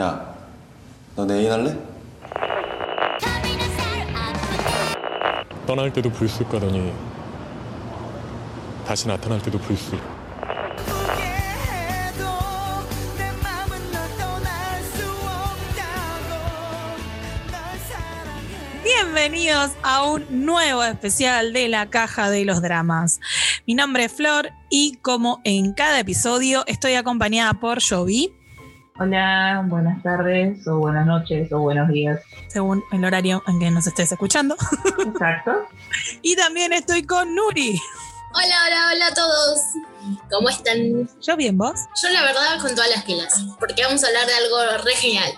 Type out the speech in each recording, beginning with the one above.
야, 너 내일 할래? 떠날 때도 불쑥 가더니 다시 나타날 때도 불쑥 Bienvenidos a un nuevo especial de la Caja de los Dramas. Mi nombre es Flor y como en cada episodio estoy acompañada por Jovi, Hola, buenas tardes o buenas noches o buenos días. según el horario en que nos estés escuchando. Exacto. Y también estoy con Nuri. Hola, hola, hola a todos. ¿Cómo están? ¿Yo bien vos? Yo la verdad con todas las pilas, porque vamos a hablar de algo re genial.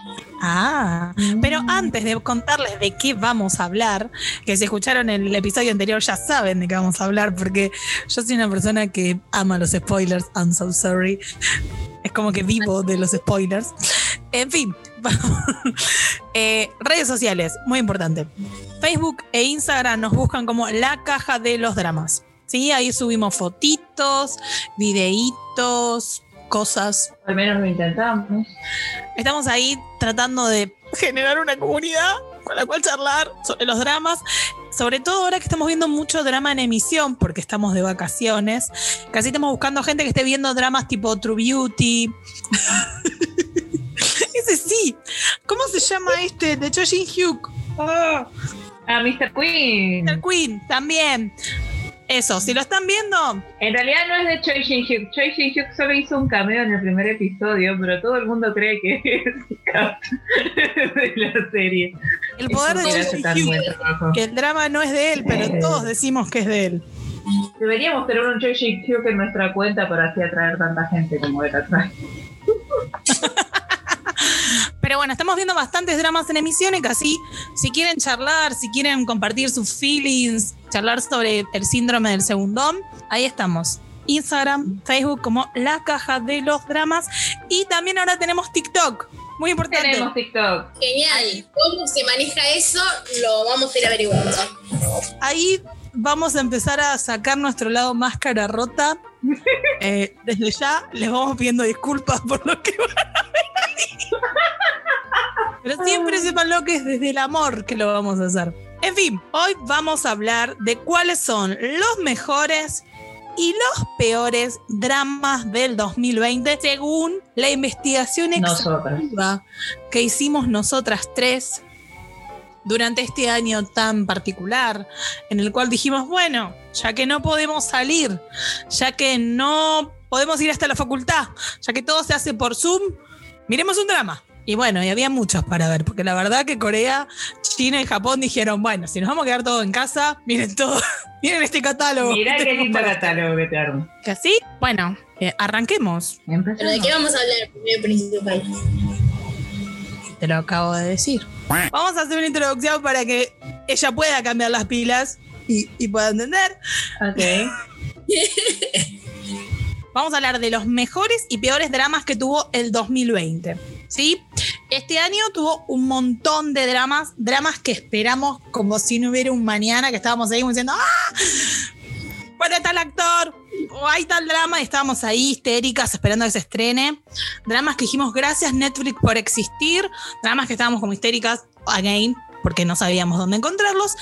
Ah, pero antes de contarles de qué vamos a hablar, que si escucharon el episodio anterior ya saben de qué vamos a hablar, porque yo soy una persona que ama los spoilers, I'm so sorry. Es como que vivo de los spoilers. En fin, Eh, redes sociales, muy importante. Facebook e Instagram nos buscan como la caja de los dramas. Sí, ahí subimos fotitos, videitos, cosas Al menos lo intentamos. Estamos ahí tratando de generar una comunidad con la cual charlar sobre los dramas. Sobre todo ahora que estamos viendo mucho drama en emisión, porque estamos de vacaciones. Casi estamos buscando gente que esté viendo dramas tipo True Beauty. Ese sí. ¿Cómo se llama este? De Cho Shin Hyuk. Ah, Mr. Queen. el Queen, también. Eso, si lo están viendo, En realidad no es de Choi Shin Hyuk. Choi Shin Hyuk solo hizo un cameo en el primer episodio, pero todo el mundo cree que es de la serie. el poder de Eso Cho hace Shin tan Hyuk. Que el drama no es de él, pero todos decimos que es de él. Deberíamos tener un Choi Shin Hyuk en nuestra cuenta para así atraer tanta gente como él atrae. Pero bueno, estamos viendo bastantes dramas en emisiones, que así, si quieren charlar, si quieren compartir sus feelings, charlar sobre el síndrome del segundón, ahí estamos. Instagram, Facebook como la caja de los dramas y también ahora tenemos TikTok. Muy importante. Tenemos TikTok. Genial. ¿Cómo se maneja eso? Lo vamos a ir averiguando. Ahí vamos a empezar a sacar nuestro lado máscara rota. Eh, desde ya les vamos pidiendo disculpas por lo que Pero siempre sepanlo que es desde el amor que lo vamos a hacer. En fin, hoy vamos a hablar de cuáles son los mejores y los peores dramas del 2020 según la investigación exhaustiva que hicimos nosotras tres durante este año tan particular, en el cual dijimos, bueno, ya que no podemos salir, ya que no podemos ir hasta la facultad, ya que todo se hace por Zoom, miremos un drama. Y bueno, y había muchos para ver, porque la verdad que Corea, China y Japón dijeron, bueno, si nos vamos a quedar todos en casa, miren todo, miren este catálogo. Mirá que qué lindo para catálogo que te armo. ustedes". ¿Que así? Bueno, eh, arranquemos. ¿Pero de qué vamos a hablar primero principal? Te lo acabo de decir. Vamos a hacer una introducción para que ella pueda cambiar las pilas y, y pueda entender. Ok. Vamos a hablar de los mejores y peores dramas que tuvo el 2020. ¿Sí? Este año tuvo un montón de dramas, dramas que esperamos como si no hubiera un mañana, que estábamos ahí diciendo, ¡ah! ¿Cuál está el actor? O hay tal drama y estábamos ahí histéricas esperando que se estrene. Dramas que dijimos gracias Netflix por existir. Dramas que estábamos como histéricas, again, porque no sabíamos dónde encontrarlos.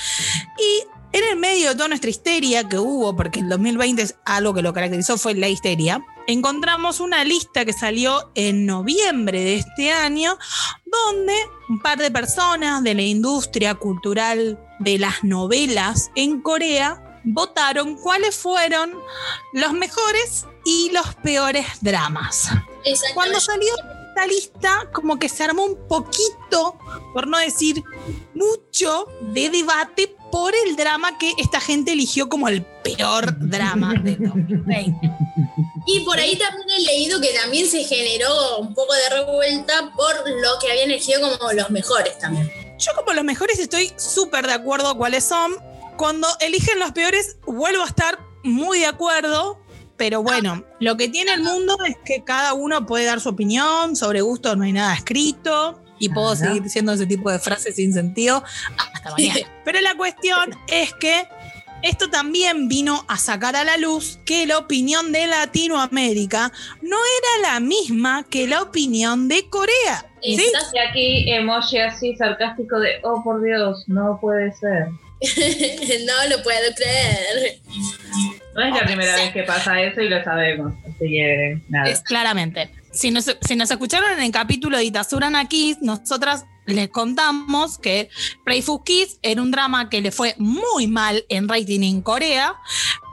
Y en el medio de toda nuestra histeria que hubo, porque el 2020 es algo que lo caracterizó fue la histeria, encontramos una lista que salió en noviembre de este año, donde un par de personas de la industria cultural de las novelas en Corea votaron cuáles fueron los mejores y los peores dramas. Cuando salió esta lista, como que se armó un poquito, por no decir mucho, de debate por el drama que esta gente eligió como el peor drama de 2020. Y por ahí también he leído que también se generó un poco de revuelta por lo que habían elegido como los mejores también. Yo como los mejores estoy súper de acuerdo cuáles son. Cuando eligen los peores, vuelvo a estar muy de acuerdo. Pero bueno, lo que tiene el mundo es que cada uno puede dar su opinión, sobre gusto no hay nada escrito. Y puedo Claro. seguir diciendo ese tipo de frases sin sentido hasta mañana. Pero la cuestión es que esto también vino a sacar a la luz que la opinión de Latinoamérica no era la misma que la opinión de Corea. Y aquí emoji así sarcástico de, oh por Dios, no puede ser. no lo puedo creer. No es la primera vez que pasa eso y lo sabemos. Así que nada. Es claramente. Si nos, si nos escucharon en el capítulo de Itazura Kiss, nosotras les contamos que Playful Kiss era un drama que le fue muy mal en rating en Corea,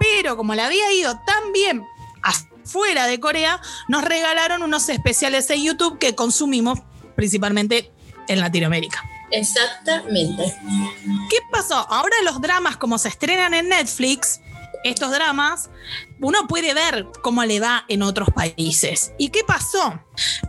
pero como le había ido tan bien afuera de Corea, nos regalaron unos especiales en YouTube que consumimos principalmente en Latinoamérica. Exactamente. ¿Qué pasó? Ahora los dramas, como se estrenan en Netflix, estos dramas, uno puede ver cómo le va en otros países. ¿Y qué pasó?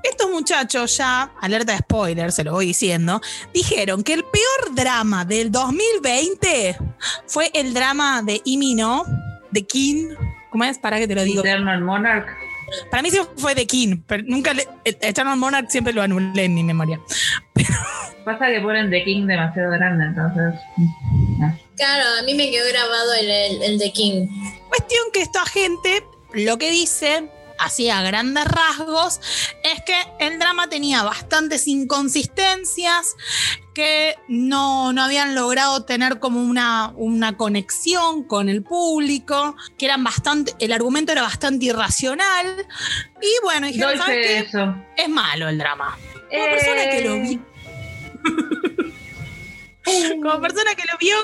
Estos muchachos ya, alerta de spoiler, se lo voy diciendo, dijeron que el peor drama del 2020 fue el drama de Imino, de King. ¿Cómo es? Para que te lo digo. Eternal Monarch. Para mí sí fue de King, pero nunca le, Eternal Monarch siempre lo anulé en mi memoria. Pasa que ponen The King demasiado grande, entonces. no. Claro, a mí me quedó grabado el, el, el de King. Cuestión que esta gente lo que dice, así a grandes rasgos, es que el drama tenía bastantes inconsistencias, que no, no habían logrado tener como una, una conexión con el público, que eran bastante, el argumento era bastante irracional. Y bueno, dijeron, ¿sabes qué? eso. Es malo el drama. Como Eh. persona que lo vi. Como persona que lo vio,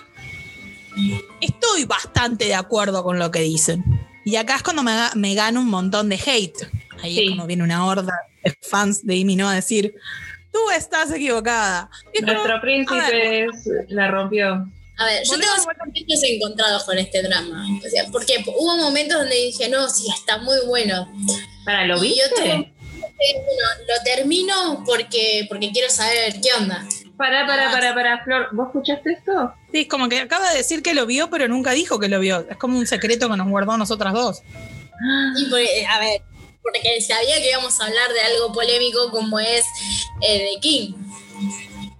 estoy bastante de acuerdo con lo que dicen. Y acá es cuando me, me gano un montón de hate. Ahí Sí. es como viene una horda de fans de Amy, ¿no? A decir, tú estás equivocada. Es Nuestro príncipe ver, es- la rompió. A ver, yo tengo sentimientos encontrados con este drama. O sea, porque hubo momentos donde dije, no, sí, está muy bueno. ¿Para lo Y viste? yo tengo- bueno, lo termino porque, porque quiero saber qué onda. Pará, pará, Ah. pará, pará, Flor. ¿Vos escuchaste esto? Sí, es como que acaba de decir que lo vio, pero nunca dijo que lo vio. Es como un secreto que nos guardó a nosotras dos. Y por- eh, a ver, porque sabía que íbamos a hablar de algo polémico como es eh, de King.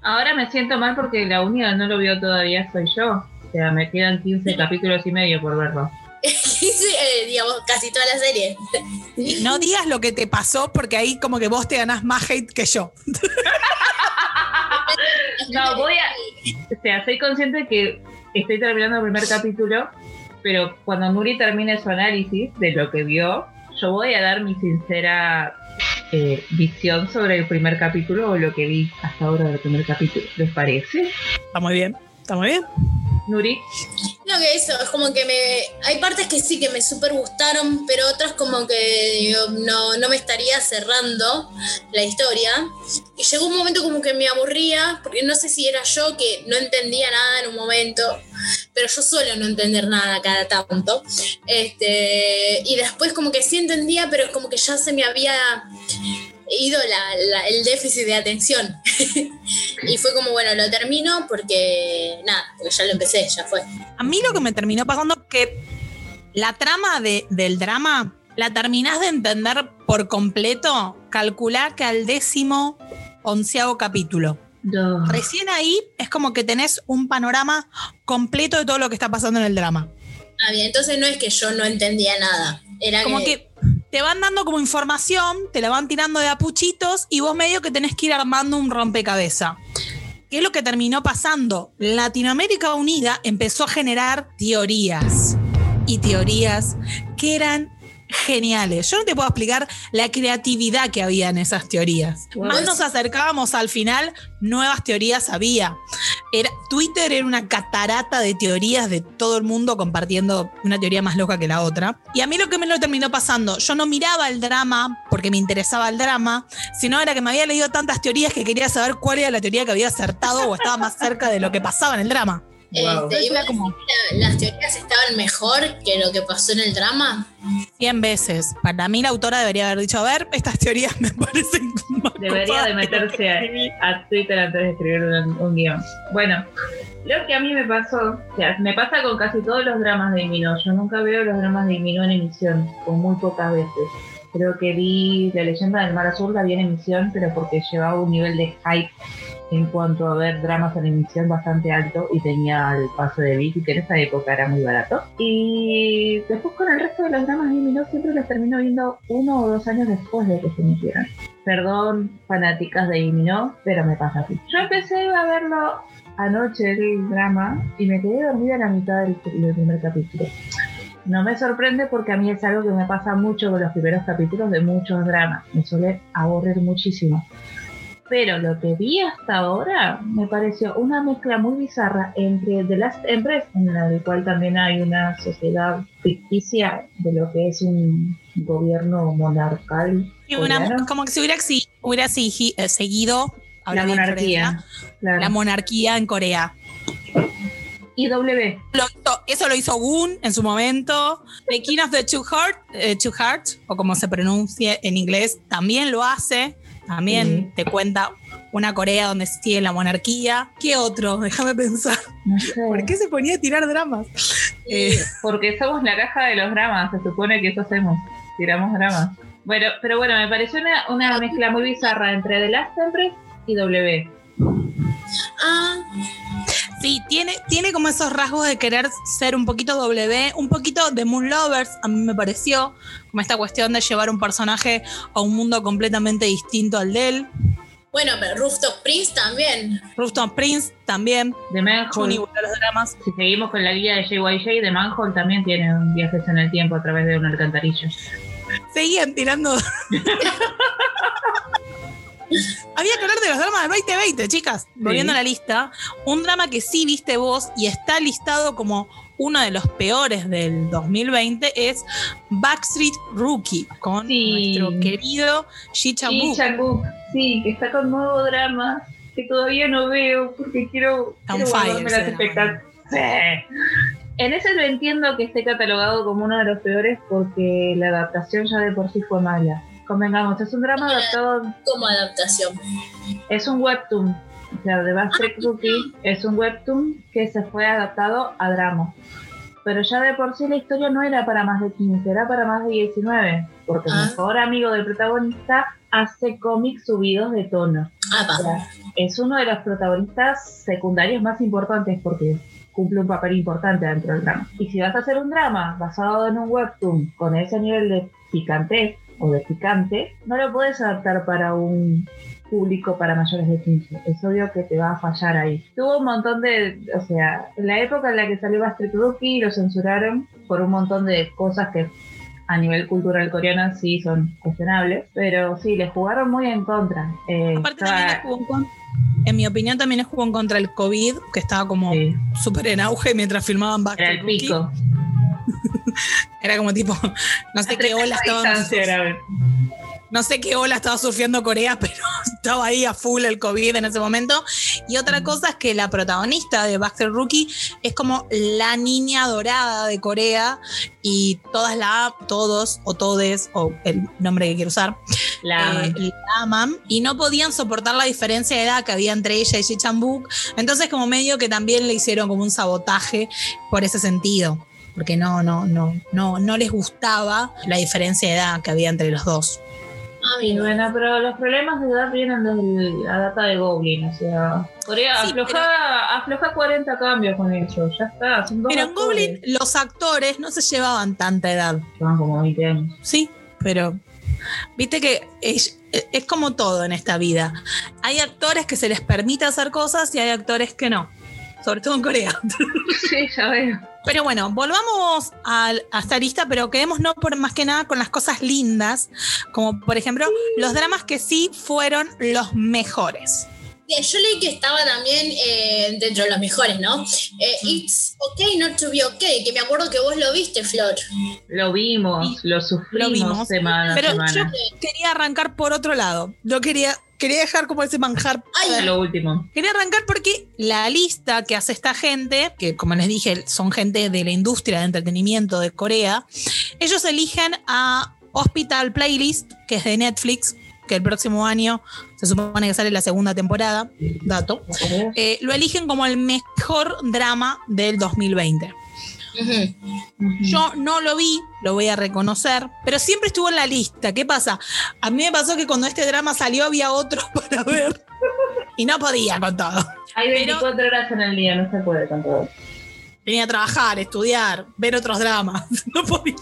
Ahora me siento mal porque la única que no lo vio todavía soy yo. O sea, me quedan 15 capítulos y medio por verlo. Sí, eh, digamos, casi toda la serie. No digas lo que te pasó, porque ahí como que vos te ganás más hate que yo. No, voy a. O sea, soy consciente que estoy terminando el primer capítulo, pero cuando Nuri termine su análisis de lo que vio, yo voy a dar mi sincera eh, visión sobre el primer capítulo o lo que vi hasta ahora del primer capítulo. ¿Les parece? Está muy bien, está muy bien. Nuri, Que eso, es como que me. Hay partes que sí que me súper gustaron, pero otras como que no, no me estaría cerrando la historia. Y llegó un momento como que me aburría, porque no sé si era yo que no entendía nada en un momento, pero yo suelo no entender nada cada tanto. Este, y después como que sí entendía, pero es como que ya se me había ido la- la- el déficit de atención. y fue como, bueno, lo termino porque, nada, porque ya lo empecé, ya fue. A mí lo que me terminó pasando es que la trama de- del drama la terminás de entender por completo, calculá que al décimo onceavo capítulo. Recién ahí es como que tenés un panorama completo de todo lo que está pasando en el drama. Ah, bien, entonces no es que yo no entendía nada. Era Como que te van dando como información, te la van tirando de apuchitos y vos medio que tenés que ir armando un rompecabezas. ¿Qué es lo que terminó pasando? Latinoamérica Unida empezó a generar teorías y teorías que eran geniales. Yo no te puedo explicar la creatividad que había en esas teorías. Wow. Más nos acercábamos al final, nuevas teorías había. Era, Twitter era una catarata de teorías de todo el mundo compartiendo una teoría más loca que la otra. Y a mí lo que me lo terminó pasando, yo no miraba el drama porque me interesaba el drama, sino era que me había leído tantas teorías que quería saber cuál era la teoría que había acertado o estaba más cerca de lo que pasaba en el drama. Wow. Este, iba como- la- las teorías estaban mejor que lo que pasó en el drama. 100 veces. Para mí la autora debería haber dicho, a ver, estas teorías me parecen más Debería de meterse escribí". a, a Twitter antes de escribir un, un guion. Bueno, lo que a mí me pasó, o sea, me pasa con casi todos los dramas de Imino. Yo nunca veo los dramas de Imino en emisión, o muy pocas veces. Creo que vi La leyenda del mar azul, la vi en emisión, pero porque llevaba un nivel de hype en cuanto a ver dramas en emisión bastante alto y tenía el paso de Vicky, que en esa época era muy barato. Y después con el resto de los dramas de Minot siempre los termino viendo uno o dos años después de que se emitieran. Perdón, fanáticas de Minot, pero me pasa así. Yo empecé a verlo anoche el drama y me quedé dormida a la mitad del, del primer capítulo. No me sorprende porque a mí es algo que me pasa mucho con los primeros capítulos de muchos dramas. Me suele aburrir muchísimo. Pero lo que vi hasta ahora me pareció una mezcla muy bizarra entre The Last Empress, en la cual también hay una sociedad ficticia de lo que es un gobierno monarcal. Y una- como que se hubiera, si- hubiera sigi- eh, seguido la monarquía. claro. la monarquía en Corea. y W. Lo hizo- eso lo hizo Gun en su momento. The King of the Two Heart, eh, Two Hearts, o como se pronuncia en inglés, también lo hace. También Sí. te cuenta una Corea donde sigue la monarquía. ¿Qué otro? Déjame pensar. No sé. ¿Por qué se ponía a tirar dramas? Eh, Porque somos la caja de los dramas, se supone que eso hacemos, tiramos dramas. Bueno, pero bueno, me pareció una, una mezcla muy bizarra entre The Last Empress y W. Ah, tiene, tiene como esos rasgos de querer ser un poquito W, un poquito de Moon Lovers, a mí me pareció, como esta cuestión de llevar un personaje a un mundo completamente distinto al de él. bueno, pero Rooftop Prince también. Rooftop Prince también, De Manhole, los dramas. si seguimos con la guía de JYJ, de Manhole también tiene un viajes en el tiempo a través de una alcantarilla. Seguían tirando. Había que hablar de los dramas del 2020, chicas. Volviendo a la lista, un drama que sí viste vos y está listado como uno de los peores del 2020 es Backstreet Rookie con Sí. nuestro querido Ji Chang Y Changuk, sí, que está con nuevo drama, que todavía no veo porque quiero, quiero fire las expectativas. En ese lo entiendo que esté catalogado como uno de los peores porque la adaptación ya de por sí fue mala. Convengamos, es un drama adaptado, Como adaptación. es un webtoon. O sea, The Backstreet Rookie es un webtoon que se fue adaptado a drama. Pero ya de por sí la historia no era para más de 15, era para más de 19. Porque el Ah. mejor amigo del protagonista hace cómics subidos de tono. Ah. O sea, es uno de los protagonistas secundarios más importantes porque cumple un papel importante dentro del drama. Y si vas a hacer un drama basado en un webtoon con ese nivel de picante o de picante, no lo puedes adaptar para un público para mayores de 15. Es obvio que te va a fallar ahí. Tuvo un montón de, o sea, en la época en la que salió Backstreet Rookie lo censuraron por un montón de cosas que a nivel cultural coreano sí son cuestionables, pero sí, le jugaron muy en contra. Eh, Aparte estaba- también jugó en contra- en mi opinión también le jugó en contra el COVID, que estaba como sí, súper en auge mientras filmaban era el pico. Era como tipo, no sé qué ola estaba no sé qué ola estaba surfeando Corea, pero estaba ahí a full el COVID en ese momento. Y otra cosa es que la protagonista de Baxter Rookie es como la niña dorada de Corea y todas la todos o todes o el nombre que quiero usar La aman. eh, la aman y no podían soportar la diferencia de edad que había entre ella y Chang-wook. Entonces como medio que también le hicieron como un sabotaje por ese sentido. Porque no, no, no, no, no les gustaba la diferencia de edad que había entre los dos. Ah, mira. bueno, pero los problemas de edad vienen desde la data de Goblin, o sea, Corea Sí, afloja, afloja 40 cambios con eso, ya está. son dos Pero en Goblin los actores no se llevaban tanta edad, que van como 20 años. ¿sí? Pero viste que es, es como todo en esta vida. Hay actores que se les permite hacer cosas y hay actores que no. Sobre todo en Corea. Sí, ya veo. Pero bueno, volvamos a, a esta lista, pero quedémonos por más que nada con las cosas lindas, como por ejemplo los dramas que sí fueron los mejores. Yo leí que estaba también eh, dentro de los mejores, ¿no? Eh, It's okay not to be okay, que me acuerdo que vos lo viste, Flor. Lo vimos, lo sufrimos Lo vimos. semana Pero semana. yo quería arrancar por otro lado. Yo quería, quería dejar como ese manjar Ay, Lo último. Quería arrancar porque la lista que hace esta gente, que como les dije, son gente de la industria de entretenimiento de Corea, ellos eligen a Hospital Playlist, que es de Netflix, que el próximo año se supone que sale la segunda temporada, dato. Eh, lo eligen como el mejor drama del 2020. ujú. Ujú. Yo no lo vi, lo voy a reconocer, pero siempre estuvo en la lista. ¿Qué pasa? A mí me pasó que cuando este drama salió había otro para ver. y no podía con todo. Hay Pero- 24 horas en el día, no se puede con todo. Tenía que trabajar, estudiar, ver otros dramas. No podía.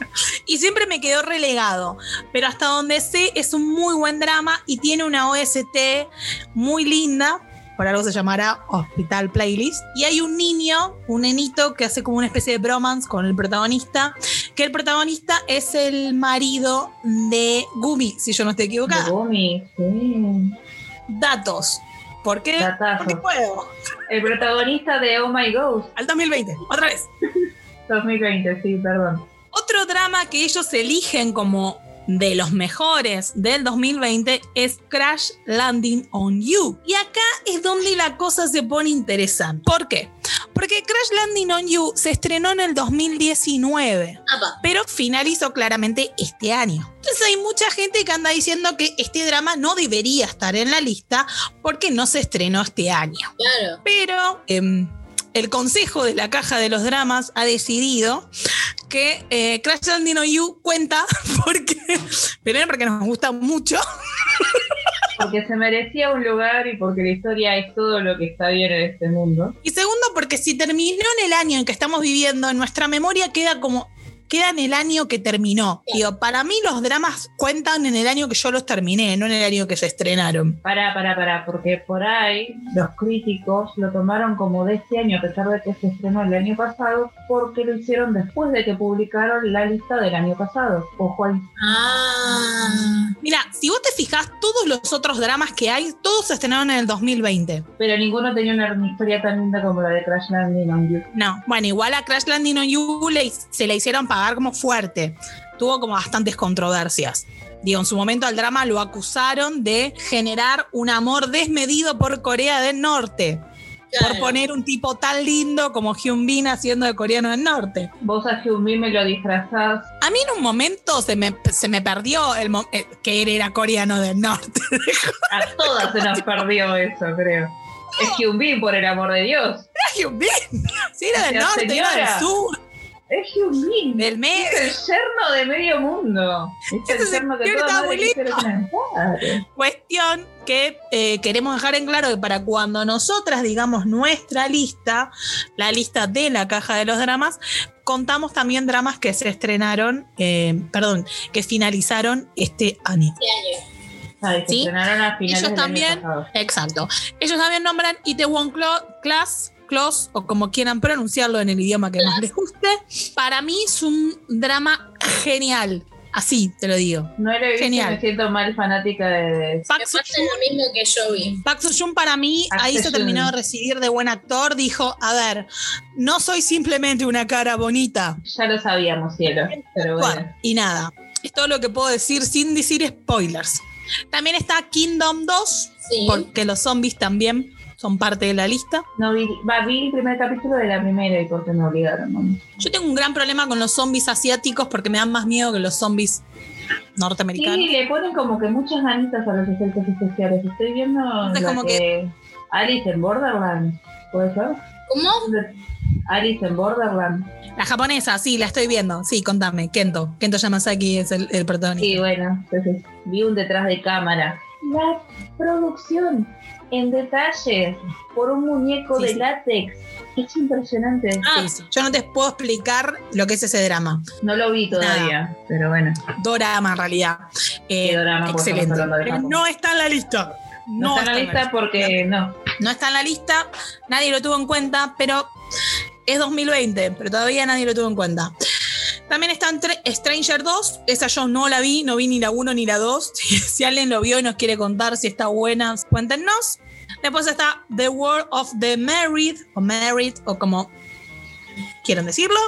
Y siempre me quedó relegado. Pero hasta donde sé, es un muy buen drama y tiene una OST muy linda. Por algo se llamará Hospital Playlist. Y hay un niño, un nenito, que hace como una especie de bromance con el protagonista. Que el protagonista es el marido de Gumi, si yo no estoy equivocada. Gumi, sí. Datos. ¿Por qué? Datazo. Porque puedo. El protagonista de Oh My Ghost Al 2020, otra vez. 2020, sí, perdón. Otro drama que ellos eligen como de los mejores del 2020 es Crash Landing on You. Y acá es donde la cosa se pone interesante. ¿Por qué? Porque Crash Landing on You se estrenó en el 2019 Apa. pero finalizó claramente este año. Entonces hay mucha gente que anda diciendo que este drama no debería estar en la lista porque no se estrenó este año. Claro. Pero em, el consejo de la caja de los dramas ha decidido que eh, Crash Landing on You cuenta porque, primero porque nos gusta mucho, Porque se merecía un lugar y porque la historia es todo lo que está bien en este mundo. y segundo porque si terminó en el año en que estamos viviendo, en nuestra memoria queda como... Queda en el año que terminó. Digo, para mí los dramas cuentan en el año que yo los terminé, no en el año que se estrenaron. Pará, pará, pará, porque por ahí los críticos lo tomaron como de este año, a pesar de que se estrenó el año pasado, porque lo hicieron después de que publicaron la lista del año pasado. Ojo ahí. Ah. Mira, si vos te fijas, todos los otros dramas que hay, todos se estrenaron en el 2020. Pero ninguno tenía una historia tan linda como la de Crash Landing on You. No, bueno, igual a Crash Landing on You le- se le hicieron pagar como fuerte. Tuvo como bastantes controversias. Digo, en su momento al drama lo acusaron de generar un amor desmedido por Corea del Norte. Por poner un tipo tan lindo como Hyun Bin haciendo de coreano del norte. Vos a Hyunbin me lo disfrazás. A mí en un momento se me, se me perdió el eh, que él era coreano del norte. A todas se nos perdió eso, creo. Es Hyunbin, por el amor de Dios. Era Hyun Bin. Sí, era del norte, era señora. del sur, Es Hyunbin. del Es el yerno de medio mundo. Es Ese el yerno que toda madre. Claro. Cuestión que eh, queremos dejar en claro que para cuando nosotras digamos nuestra lista, la lista de la caja de los dramas, contamos también dramas que se estrenaron, eh, perdón, que finalizaron este año. Este año. Ay, se ¿Sí? estrenaron a Ellos también, exacto. Ellos también nombran Itaewon Class, O como quieran pronunciarlo en el idioma que más les guste. Para mí es un drama genial. Así te lo digo. No lo he visto, Genial. me siento mal fanática de... Park pasa lo mismo que yo vi. Park Soo-joon para mí Park ahí se terminó de recibir de buen actor. Dijo, a ver, no soy simplemente una cara bonita. Ya lo sabíamos, cielo. Pero bueno. Bueno, y nada, es todo lo que puedo decir sin decir spoilers. También está Kingdom 2, Sí. porque los zombies también son parte de la lista. No vi, va, vi el primer capítulo de la primera y porque me obligaron. ¿no? Yo tengo un gran problema con los zombies asiáticos porque me dan más miedo que los zombies norteamericanos. Sí, le ponen como que muchas ganitas a los efectos especiales. Estoy viendo Es la como que... Alice en Borderlands. ¿Puede ser? ¿Cómo? Alice en Borderlands. La japonesa, sí, la estoy viendo. Sí, contame, Kento. Kento Yamasaki es el, el protagonista. Sí, bueno, entonces vi un detrás de cámara. La producción en detalles por un muñeco Sí, de sí. látex. Es impresionante. Sí, sí. Yo no te puedo explicar lo que es ese drama. No lo vi todavía, pero bueno. Dorama en realidad. Eh, Qué dorama, excelente. no está en la lista. No, está en la lista porque no. No está en la lista, nadie lo tuvo en cuenta, pero es 2020, pero todavía nadie lo tuvo en cuenta. También está Stranger 2, esa yo no la vi, no vi ni la 1 ni la 2. Si, si alguien lo vio y nos quiere contar si está buena, cuéntenos. Después está The World of the Married, o Married, o como quieran decirlo.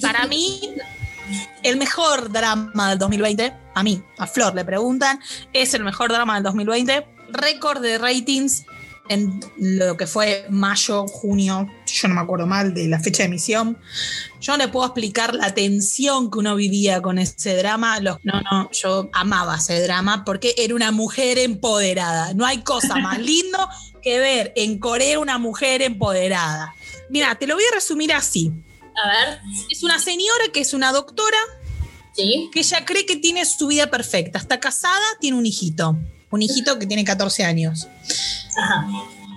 Para mí, el mejor drama del 2020, a mí, a Flor le preguntan, es el mejor drama del 2020. Récord de ratings en lo que fue mayo, junio, yo no me acuerdo mal de la fecha de emisión. Yo no le puedo explicar la tensión que uno vivía con ese drama. Los- no, no, yo amaba ese drama porque era una mujer empoderada. No hay cosa más lindo que ver en Corea una mujer empoderada. Mira, te lo voy a resumir así. A ver. Es una señora que es una doctora Sí. que ella cree que tiene su vida perfecta. Está casada, tiene un hijito. Un hijito que tiene 14 años. Ajá.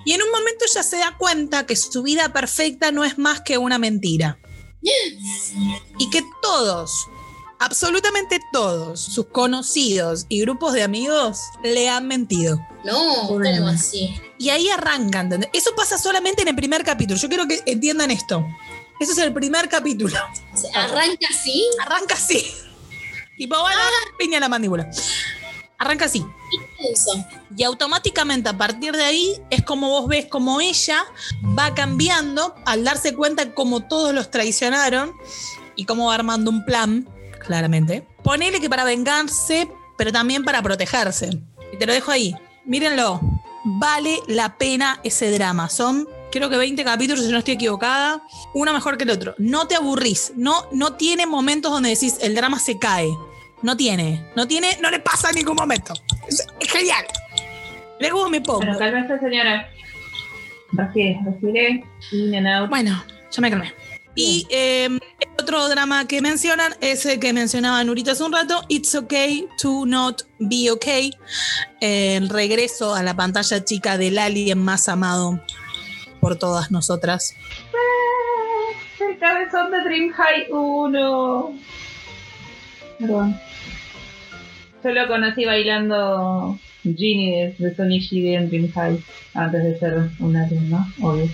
Y en un momento ella se da cuenta que su vida perfecta no es más que una mentira. Y que todos, absolutamente todos, sus conocidos y grupos de amigos le han mentido. No, Bueno. ¿cómo así? Y ahí arrancan. ¿entendés? Eso pasa solamente en el primer capítulo. Yo quiero que entiendan esto. Eso es el primer capítulo. Arranca así. Arranca así. Tipo, bueno, piña la mandíbula. Arranca así. Y automáticamente a partir de ahí es como vos ves como ella va cambiando al darse cuenta cómo todos los traicionaron y cómo va armando un plan, claramente. Ponele que para vengarse, pero también para protegerse. Y te lo dejo ahí. Mírenlo. Vale la pena ese drama. Son, creo que 20 capítulos, si no estoy equivocada. Uno mejor que el otro. No te aburrís. No, no tiene momentos donde decís el drama se cae. No tiene. No tiene, no le pasa en ningún momento. Es, es genial. Le cómo me pongo. Bueno, cálmese, señora. Respire, respire. Bueno, ya me calmé. Y eh, el otro drama que mencionan es el que mencionaba Nurita hace un rato, It's Okay to Not Be Okay. Eh, el regreso a la pantalla chica del alien más amado por todas nosotras. El cabezón de Dream High 1. Perdón. Yo lo conocí bailando Genie de, de Sony Shide en Dream High antes de ser un alien, ¿no? Obvio.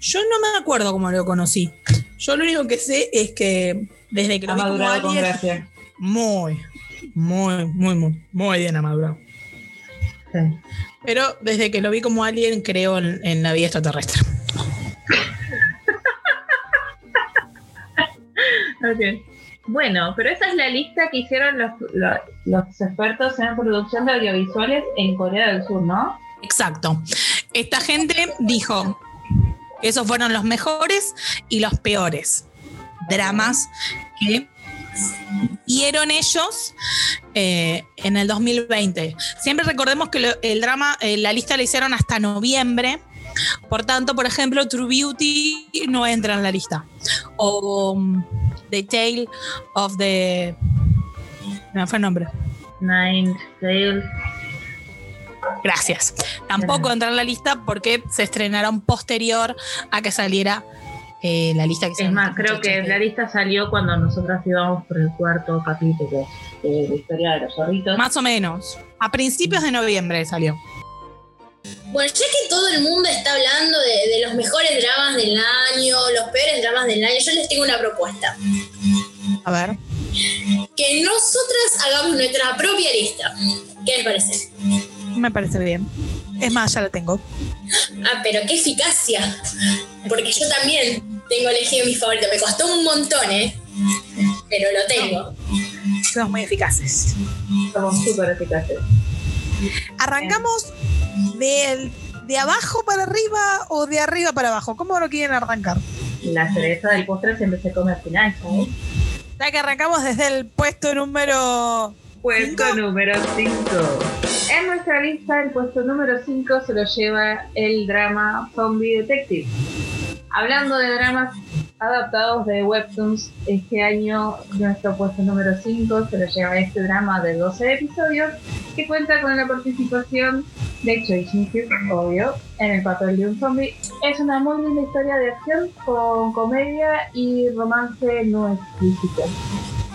Yo no me acuerdo cómo lo conocí. Yo lo único que sé es que desde que lo Ha vi como madurado con alien, gracia. muy, muy, muy, muy, muy bien ha madurado. Sí. Pero desde que lo vi como alien, creo en, en la vida extraterrestre. Ok. Bueno, pero esa es la lista que hicieron los, expertos en producción de audiovisuales en Corea del Sur, ¿no? Exacto. Esta gente dijo esos fueron los mejores y los peores dramas que vieron ellos eh, en el 2020. Siempre recordemos que el drama, eh, la lista la hicieron hasta noviembre. Por tanto, por ejemplo, True Beauty no entra en la lista. O um, The Tale of the. No fue el nombre. Nine Tales. Gracias. Tampoco entra en la lista porque se estrenaron posterior a que saliera eh, la lista que Es más, creo que la lista salió cuando nosotras íbamos por el cuarto capítulo de la historia de los zorritos. Más o menos. A principios de noviembre salió. Bueno, ya que todo el mundo está hablando de, de los mejores dramas del año, los peores dramas del año, yo les tengo una propuesta. A ver. Que nosotras hagamos nuestra propia lista. ¿Qué les parece? Me parece bien. Es más, ya la tengo. Ah, pero qué eficacia. Porque yo también tengo elegido mi favorito. Me costó un montón, ¿eh? Pero lo tengo. Somos muy eficaces. Somos súper eficaces. ¿Arrancamos de abajo para arriba o de arriba para abajo? ¿Cómo lo quieren arrancar? La cereza del postre siempre se come al final, ¿sabes? Ya que arrancamos desde el puesto número. Puesto ¿Cinco? número 5. En nuestra lista, el puesto número 5 se lo lleva el drama Zombie Detective. Hablando de dramas adaptados de webtoons, este año nuestro puesto número 5 se lo lleva este drama de 12 episodios que cuenta con la participación de Shin-hyuk, obvio, en el papel de un zombie. Es una muy linda historia de acción con comedia y romance no explícito.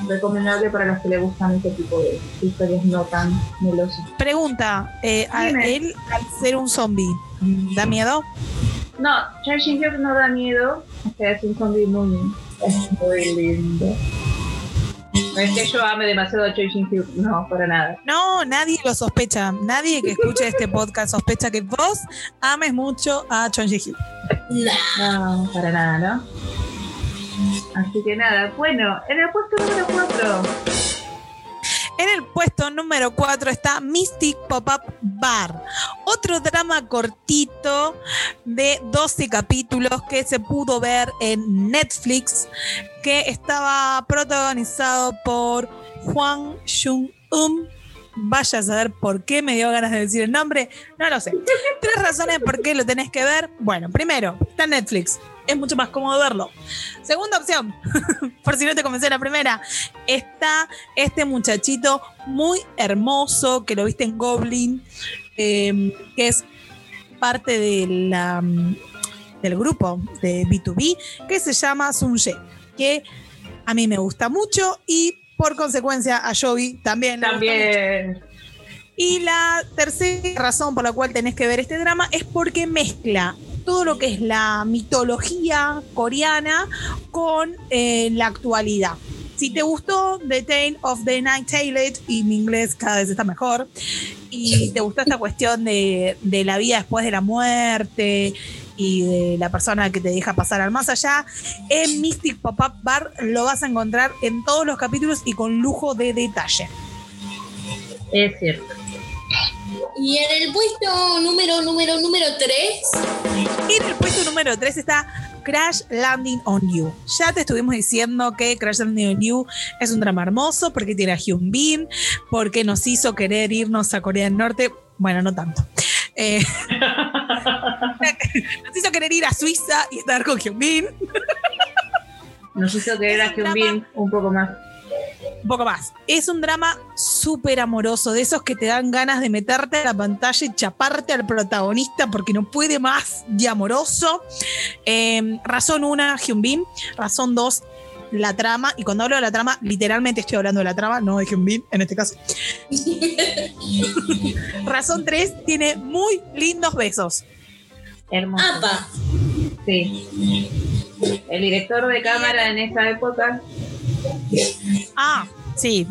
Recomendable para los que le gustan este tipo de historias no tan melosas. Pregunta: eh, a él, al ser un zombie, ¿da miedo? No, Shin-hyuk no da miedo, o sea, es un zombie muy, es muy lindo. No es que yo ame demasiado a Choi Shin-hyuk, no, para nada. No, nadie lo sospecha. Nadie que escuche este podcast sospecha que vos ames mucho a Chon Ji-hyo. Nah. No, para nada, ¿no? Así que nada, bueno, en el puesto número 4, En el puesto número 4 está Mystic Pop-Up Bar, otro drama cortito de 12 capítulos que se pudo ver en Netflix, que estaba protagonizado por Juan Jung-um. Vaya a saber por qué me dio ganas de decir el nombre, no lo sé. Tres razones por qué lo tenés que ver. Bueno, primero, está Netflix, es mucho más cómodo verlo. Segunda opción, por si no te convenció la primera, está este muchachito muy hermoso que lo viste en Goblin, eh, que es parte de la, mm, del grupo de B2B que se llama Sunje, que a mí me gusta mucho y por consecuencia a Joey también. le gusta mucho. También. Y la tercera razón por la cual tenés que ver este drama es porque mezcla todo lo que es la mitología coreana con eh, la actualidad. Si te gustó The Tale of the Night Tailed, y mi inglés cada vez está mejor, y te gustó esta cuestión de, de la vida después de la muerte y de la persona que te deja pasar al más allá, en Mystic Pop-Up Bar lo vas a encontrar en todos los capítulos y con lujo de detalle. Es cierto. Y en el puesto número, número, número 3, Y en el puesto número 3 está Crash Landing on You. Ya te estuvimos diciendo que Crash Landing on You es un drama hermoso porque tiene a Hyun Bin, porque nos hizo querer irnos a Corea del Norte. Bueno, no tanto. Eh, nos hizo querer ir a Suiza y estar con Hyun Bin. Nos hizo querer a Hyun Bin un poco más. Un poco más. Es un drama súper amoroso, de esos que te dan ganas de meterte a la pantalla y chaparte al protagonista porque no puede más de amoroso. Eh, razón 1, Hyun Bin. Razón 2, la trama. Y cuando hablo de la trama, literalmente estoy hablando de la trama, no de Hyun Bin en este caso. razón 3, tiene muy lindos besos. Hermoso. APA. Sí. El director de cámara en esa época. Ah, sí.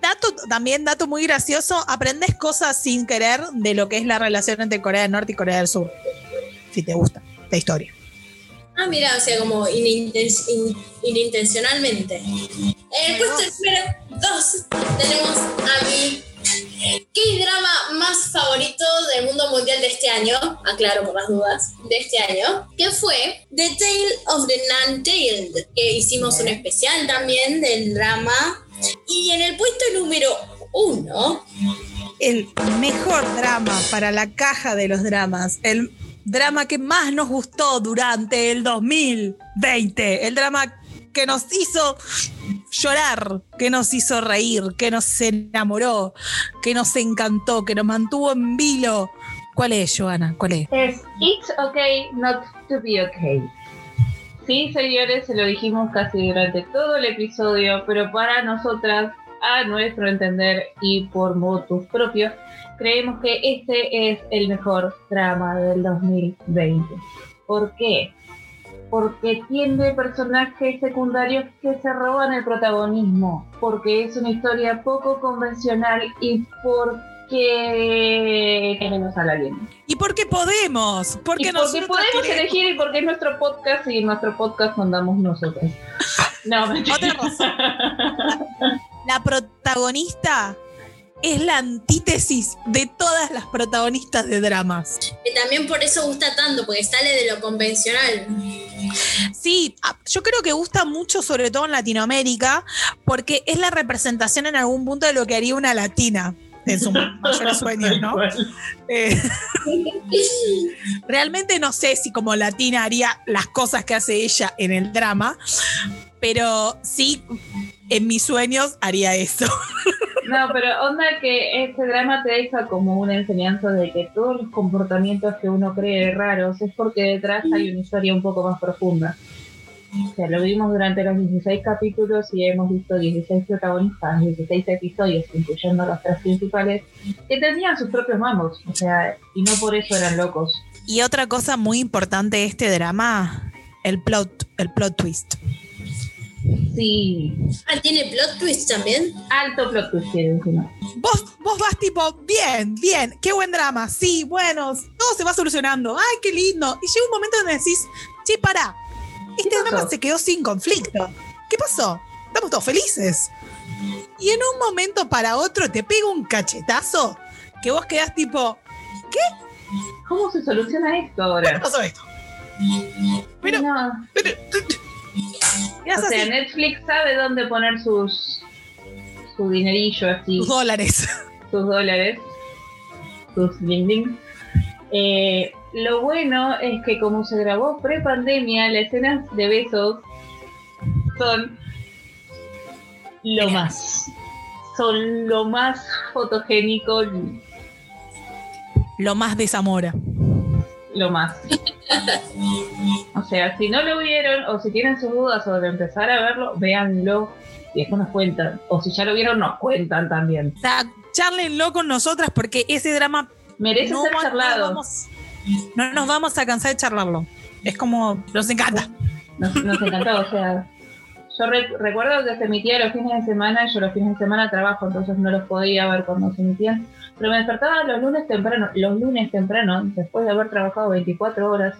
Dato, también dato muy gracioso, aprendes cosas sin querer de lo que es la relación entre Corea del Norte y Corea del Sur. Si te gusta la historia. Ah, mira, o sea, como ininten- in- inintencionalmente. En el puesto número 2 tenemos a mi K-drama más favorito del mundo mundial de este año, aclaro por las dudas, de este año, que fue The Tale of the Nun-Tailed, que hicimos un especial también del drama. Y en el puesto número 1 el mejor drama para la caja de los dramas, el drama que más nos gustó durante el 2020, el drama que nos hizo llorar, que nos hizo reír, que nos enamoró, que nos encantó, que nos mantuvo en vilo. ¿Cuál es, Joana? ¿Cuál es? Es It's okay not to be okay. Sí, señores, se lo dijimos casi durante todo el episodio, pero para nosotras, a nuestro entender y por motus propios, creemos que este es el mejor drama del 2020. ¿Por qué? Porque tiene personajes secundarios que se roban el protagonismo, porque es una historia poco convencional y porque tenemos a la bien. ¿Y por qué podemos? Y Porque porque podemos queremos- elegir y porque es nuestro podcast y en nuestro podcast mandamos nosotros. No. Otra razón. La protagonista es la antítesis de todas las protagonistas de dramas. que también por eso gusta tanto, porque sale de lo convencional. Sí, a- yo creo que gusta mucho, sobre todo en Latinoamérica, porque es la representación en algún punto de lo que haría una latina en sus mayores sueños, ¿no? Eh, realmente no sé si como latina haría las cosas que hace ella en el drama, pero sí, en mis sueños haría eso. No, pero onda que este drama te deja como una enseñanza de que todos los comportamientos que uno cree raros es porque detrás hay una historia un poco más profunda. O sea, lo vimos durante los 16 capítulos y hemos visto 16 protagonistas, 16 episodios, incluyendo los tres principales, que tenían sus propios mamos, o sea, y no por eso eran locos. Y otra cosa muy importante de este drama, el plot, el plot twist. Sí, Ah, ¿tiene plot twist también? alto plot twist tiene encima. Vos, vos vas tipo, bien, bien, qué buen drama, sí, bueno, todo se va solucionando, ay, qué lindo. Y llega un momento donde decís, che, pará, este pasó? drama se quedó sin conflicto. ¿Qué pasó? Estamos todos felices. Y en un momento para otro te pega un cachetazo que vos quedás tipo, ¿Cómo se soluciona esto ¿qué ahora? pasó esto? Pero, No, pero, o sea, así, Netflix sabe dónde poner sus su dinerillo así, tus dólares. sus dólares, sus ding ding. Eh, lo bueno es que como se grabó pre-pandemia, las escenas de besos son lo más. Son lo más fotogénico. lo más de Zamora. Lo más. O sea, si no lo vieron o si tienen sus dudas sobre empezar a verlo, véanlo y después nos cuentan. O si ya lo vieron, nos cuentan también. O sea, charlenlo con nosotras porque ese drama Merece no, ser no charlado. vamos- no nos vamos a cansar de charlarlo. Es como, nos encanta. Nos, nos encantó, o sea. Yo re- recuerdo que se emitía los fines de semana yo los fines de semana trabajo, entonces no los podía ver cuando se emitían. Pero me despertaba los lunes temprano, los lunes temprano, después de haber trabajado 24 horas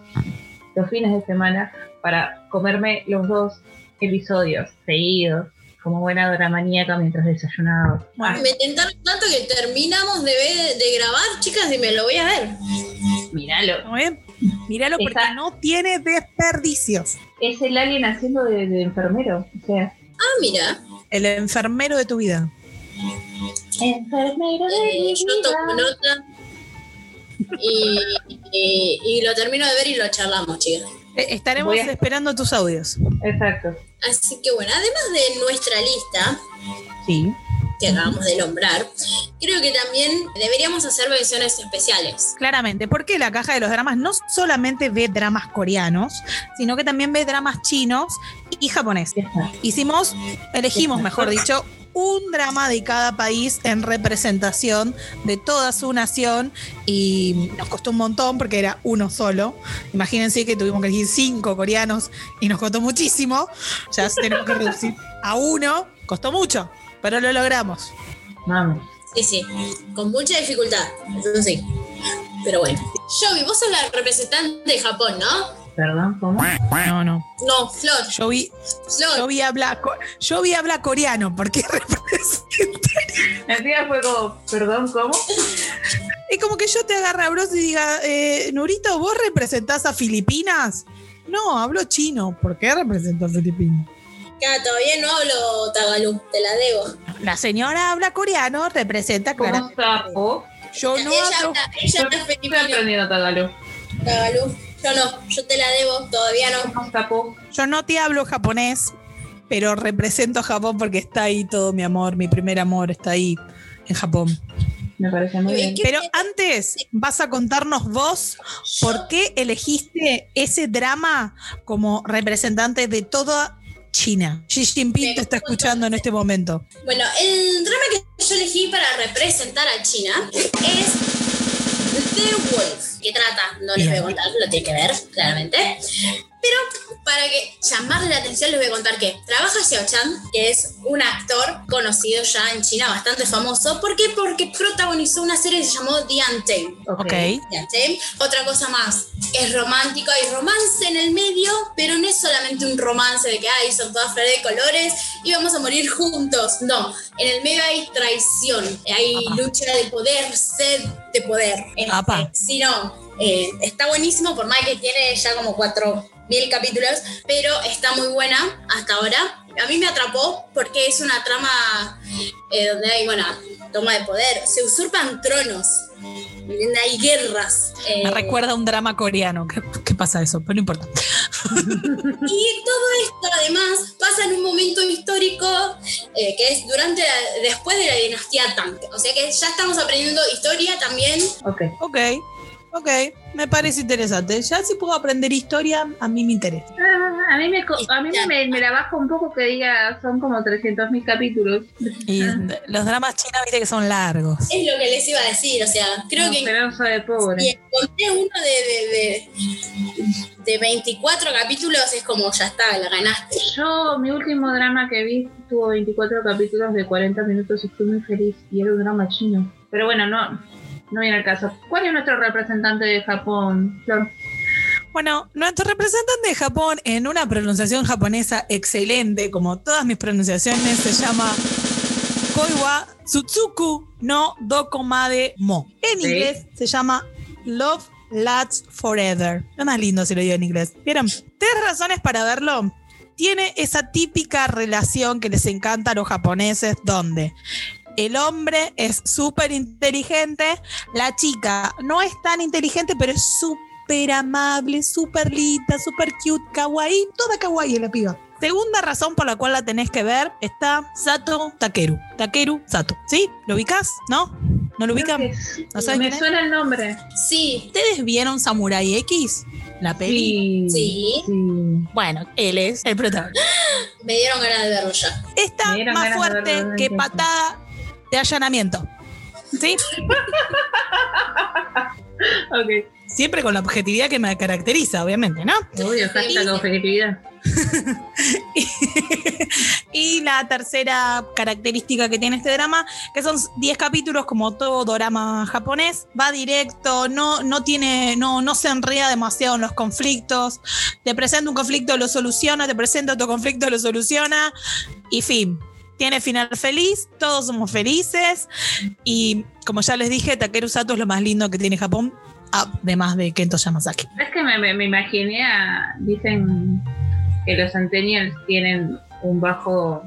los fines de semana, para comerme los dos episodios seguidos, como buena dramaníaca mientras desayunaba. Bueno, Me tentaron tanto que terminamos de, ver- de grabar, chicas, y me lo voy a ver. Míralo. Míralo porque Esa- no tiene desperdicios. Es el alien haciendo de, de enfermero. O sea, Ah, mira. El enfermero de tu vida. enfermero de Eh, mi yo tomo vida. nota. Y, y- y lo termino de ver y lo charlamos, chicas. Eh, Estaremos a- esperando tus audios. Exacto. Así que bueno, además de nuestra lista Sí. que acabamos de nombrar, creo que también deberíamos hacer versiones especiales. Claramente, porque la caja de los dramas no solamente ve dramas coreanos, sino que también ve dramas chinos y japoneses. Hicimos, elegimos, mejor dicho, un drama de cada país en representación de toda su nación y nos costó un montón porque era uno solo. Imagínense que tuvimos que elegir cinco coreanos y nos costó muchísimo. Ya tenemos que reducir a uno. Costó mucho, pero lo logramos. Vamos. Sí, sí, con mucha dificultad, eso sí. Pero bueno. Joey, vos sos la representante de Japón, ¿no? Perdón, ¿cómo? No, no. No, Flor. Yo vi, Flor. yo vi habla, yo vi habla coreano porque Encima fue como, perdón, ¿cómo? Es como que yo te agarre a bros y diga, eh, Nurito, ¿vos representás a Filipinas? No, hablo chino. ¿Por qué represento a Filipinas? Ya, todavía no hablo tagalú, te la debo. La señora habla coreano, representa ¿Cómo claramente. sapo? Yo no ella hablo. habla, ella Yo habla estoy aprendiendo tagalú. tagalú. Yo no, yo te la debo, todavía no. Yo no te hablo japonés, pero represento a Japón porque está ahí todo mi amor, mi primer amor está ahí en Japón. Me parece muy bien. ¿Qué Pero te- antes vas a contarnos vos por qué elegiste ese drama como representante de toda China. Xi Jinping te está escuchando en este momento. Bueno, el drama que yo elegí para representar a China es The Wolf, que trata, no les voy a contar, lo tienen que ver, claramente. Pero para que llamarle la atención les voy a contar que trabaja Xiao Chan, que es un actor conocido ya en China, bastante famoso. ¿Por qué? Porque protagonizó una serie que se llamó The Untamed. Ok. Ya, ¿sí? Otra cosa más, es romántico, hay romance en el medio, pero no es solamente un romance de que ay, son todas flores de colores y vamos a morir juntos. No, en el medio hay traición, hay lucha de poder, sed de poder. Apa. si no, eh, está buenísimo, por más que tiene ya como cuatro mil capítulos, pero está muy buena hasta ahora. A mí me atrapó porque es una trama eh, donde hay, bueno, toma de poder, se usurpan tronos, hay guerras. eh, Me recuerda a un drama coreano. ¿Qué, qué pasa eso? Pero no importa. Y todo esto además pasa en un momento histórico eh, que es durante la- después de la dinastía Tang. O sea que ya estamos aprendiendo historia también. Ok. Ok, ok. Me parece interesante. Ya si puedo aprender historia, a mí me interesa. Ah, a mí, me, co- a mí me, me la baja un poco que diga son como 300.000 capítulos. Y los dramas chinos, viste que son largos. Es lo que les iba a decir. O sea, creo No, que Esperanza de pobre. si encontré uno de, de, de, de 24 capítulos es como ya está, la ganaste. Yo, mi último drama que vi tuvo 24 capítulos de 40 minutos y fui muy feliz. Y era un drama chino. Pero bueno, no, no viene al caso. ¿Cuál es nuestro representante de Japón, Flor? Bueno, nuestro representante de Japón en una pronunciación japonesa excelente, como todas mis pronunciaciones, se llama Koiwa Tsutsuku no Dokomade Mo. En Sí. inglés se llama Love Lasts Forever. Lo más lindo si lo digo en inglés. ¿Vieron? Tres razones para verlo. Tiene esa típica relación que les encanta a los japoneses, donde el hombre es súper inteligente, la chica no es tan inteligente, pero es súper amable, súper linda, súper cute, kawaii, toda kawaii la piba. Segunda razón por la cual la tenés que ver está Sato Takeru. Takeru Sato. ¿Sí? ¿Lo ubicás? ¿No? ¿No lo ubican? ¿No saben Me es? suena el nombre. Sí, ¿Ustedes vieron Samurai X? La peli. Sí. sí. Bueno, él es el protagonista. me dieron ganas de verlo ya. Está más fuerte que patada de allanamiento. ¿Sí? Ok. Siempre con la objetividad que me caracteriza, obviamente, ¿no? Obvio, hashtag objetividad. y la tercera característica que tiene este drama, que son 10 capítulos como todo drama japonés, va directo, no, no tiene, no, no se enreda demasiado en los conflictos, te presenta un conflicto, lo soluciona, te presenta otro conflicto, lo soluciona, y fin. Tiene final feliz, todos somos felices, y como ya les dije, Takeru Sato es lo más lindo que tiene Japón, además de Kento Yamazaki. Es que me, imaginé a. Dicen que los centennials tienen un bajo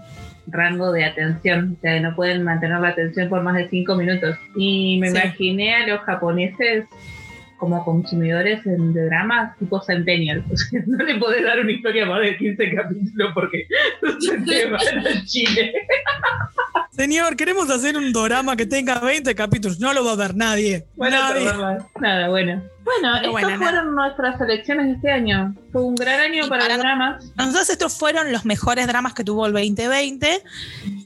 rango de atención, o sea, no pueden mantener la atención por más de cinco minutos. Y me Sí. imaginé a los japoneses como consumidores en- de dramas tipo. O sea, no le podés dar una historia más de 15 capítulos porque se te van a Chile. Señor, queremos hacer un drama que tenga 20 capítulos. No lo va a ver nadie. Bueno, Nadie. nada, bueno. Bueno, estas nada. fueron nuestras elecciones de este año. Fue un gran año Y para, para- los dramas. Entonces estos fueron los mejores dramas que tuvo el 2020.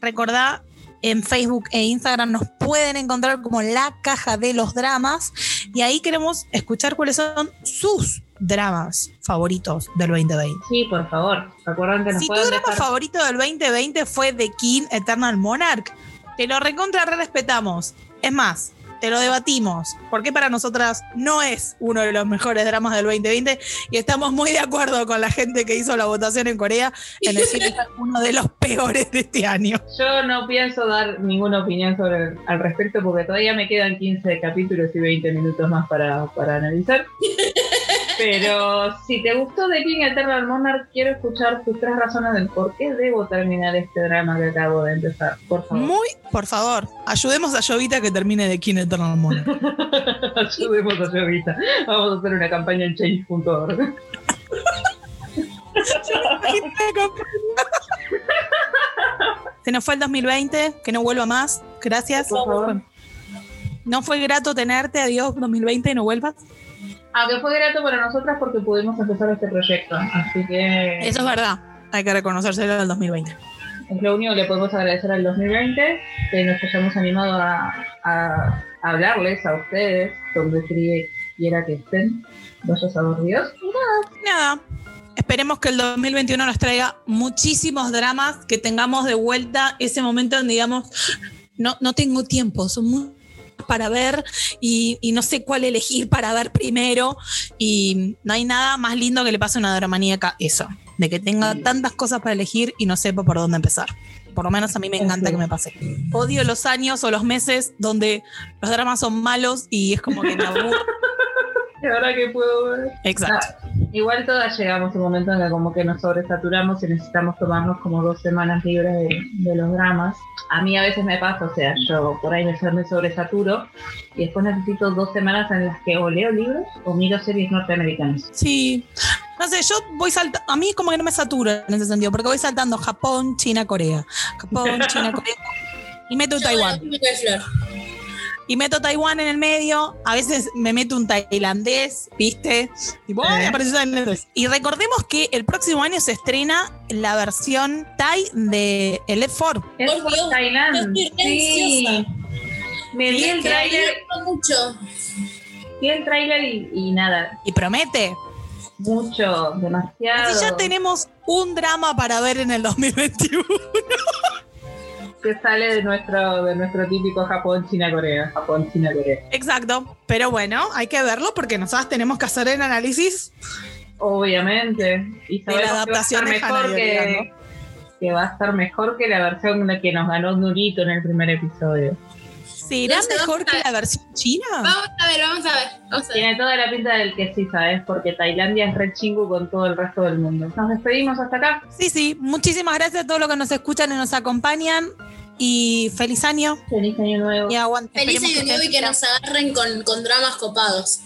Recordá, en Facebook e Instagram nos pueden encontrar como la caja de los dramas y ahí queremos escuchar cuáles son sus dramas favoritos del 2020. Sí, por favor. Recuerden que nos Si tu drama dejar favorito del 2020 fue The King Eternal Monarch, te lo recontra re respetamos. Es más, te lo debatimos, porque para nosotras no es uno de los mejores dramas del 2020 y estamos muy de acuerdo con la gente que hizo la votación en Corea en decir que es uno de los peores de este año. Yo no pienso dar ninguna opinión sobre al respecto porque todavía me quedan 15 capítulos y 20 minutos más para, para analizar. Pero si te gustó The King Eternal Monarch, quiero escuchar tus tres razones del por qué debo terminar este drama que acabo de empezar. Por favor. Muy, por favor, ayudemos a Jovita que termine The King Eternal Monarch. Ayudemos a Jovita. Vamos a hacer una campaña en change.org. Se nos fue el 2020, que no vuelva más. Gracias. Por favor. No fue grato tenerte. Adiós, 2020, no vuelvas. Aunque fue grato para nosotras porque pudimos empezar este proyecto. Así que Eso es verdad. Hay que reconocérselo del 2020. es lo único que le podemos agradecer al 2020, que nos hayamos animado a, a hablarles a ustedes, donde quiera que estén. Vaya a saber Dios. Nada. Esperemos que el 2021 nos traiga muchísimos dramas, que tengamos de vuelta ese momento donde digamos, no, no tengo tiempo, son muchos para ver y, y no sé cuál elegir para ver primero. Y no hay nada más lindo que le pase a una dramaníaca eso, de que tenga tantas cosas para elegir y no sepa por dónde empezar. Por lo menos a mí me encanta que me pase. Odio los años o los meses donde los dramas son malos y es como que me aburro. Ahora que puedo ver. Exacto. Ah, igual todas llegamos a un momento en que como que nos sobresaturamos y necesitamos tomarnos como dos semanas libres de, de los dramas. A mí a veces me pasa, o sea, yo por ahí me, me sobresaturo y después necesito dos semanas en las que o leo libros o miro series norteamericanas. Sí. No sé, yo voy saltando. A mí como que no me satura en ese sentido, porque voy saltando Japón, China, Corea. Japón, China, Corea. Y meto Taiwán. Y meto Taiwán en el medio. A veces me meto un tailandés, ¿viste? Y ¡ay! Eh. Y recordemos que el próximo año se estrena la versión Thai de el Left 4. Es Por por Dios, estoy re Sí. Me vi el Me tráiler, mucho. vi el tráiler y, y nada, Y promete. mucho, demasiado. Así ya tenemos un drama para ver en el 2021. Que sale de nuestro, de nuestro típico Japón, China, Corea. Japón, China, Corea. Exacto. Pero bueno, hay que verlo porque nosotras tenemos que hacer el análisis Obviamente. Y de la sabemos adaptación que va a estar mejor que, que va a estar mejor que la versión de que nos ganó Nurito en el primer episodio. ¿Será No sé, mejor que la versión china? Vamos a ver, vamos a ver. Vamos a ver. Tiene toda la pinta del que sí, ¿sabes? Porque Tailandia es re chingu con todo el resto del mundo. Nos despedimos hasta acá. Sí, sí. Muchísimas gracias a todos los que nos escuchan y nos acompañan. Y feliz año Feliz año nuevo. y aguante. Feliz año nuevo y que nos agarren con, con dramas copados.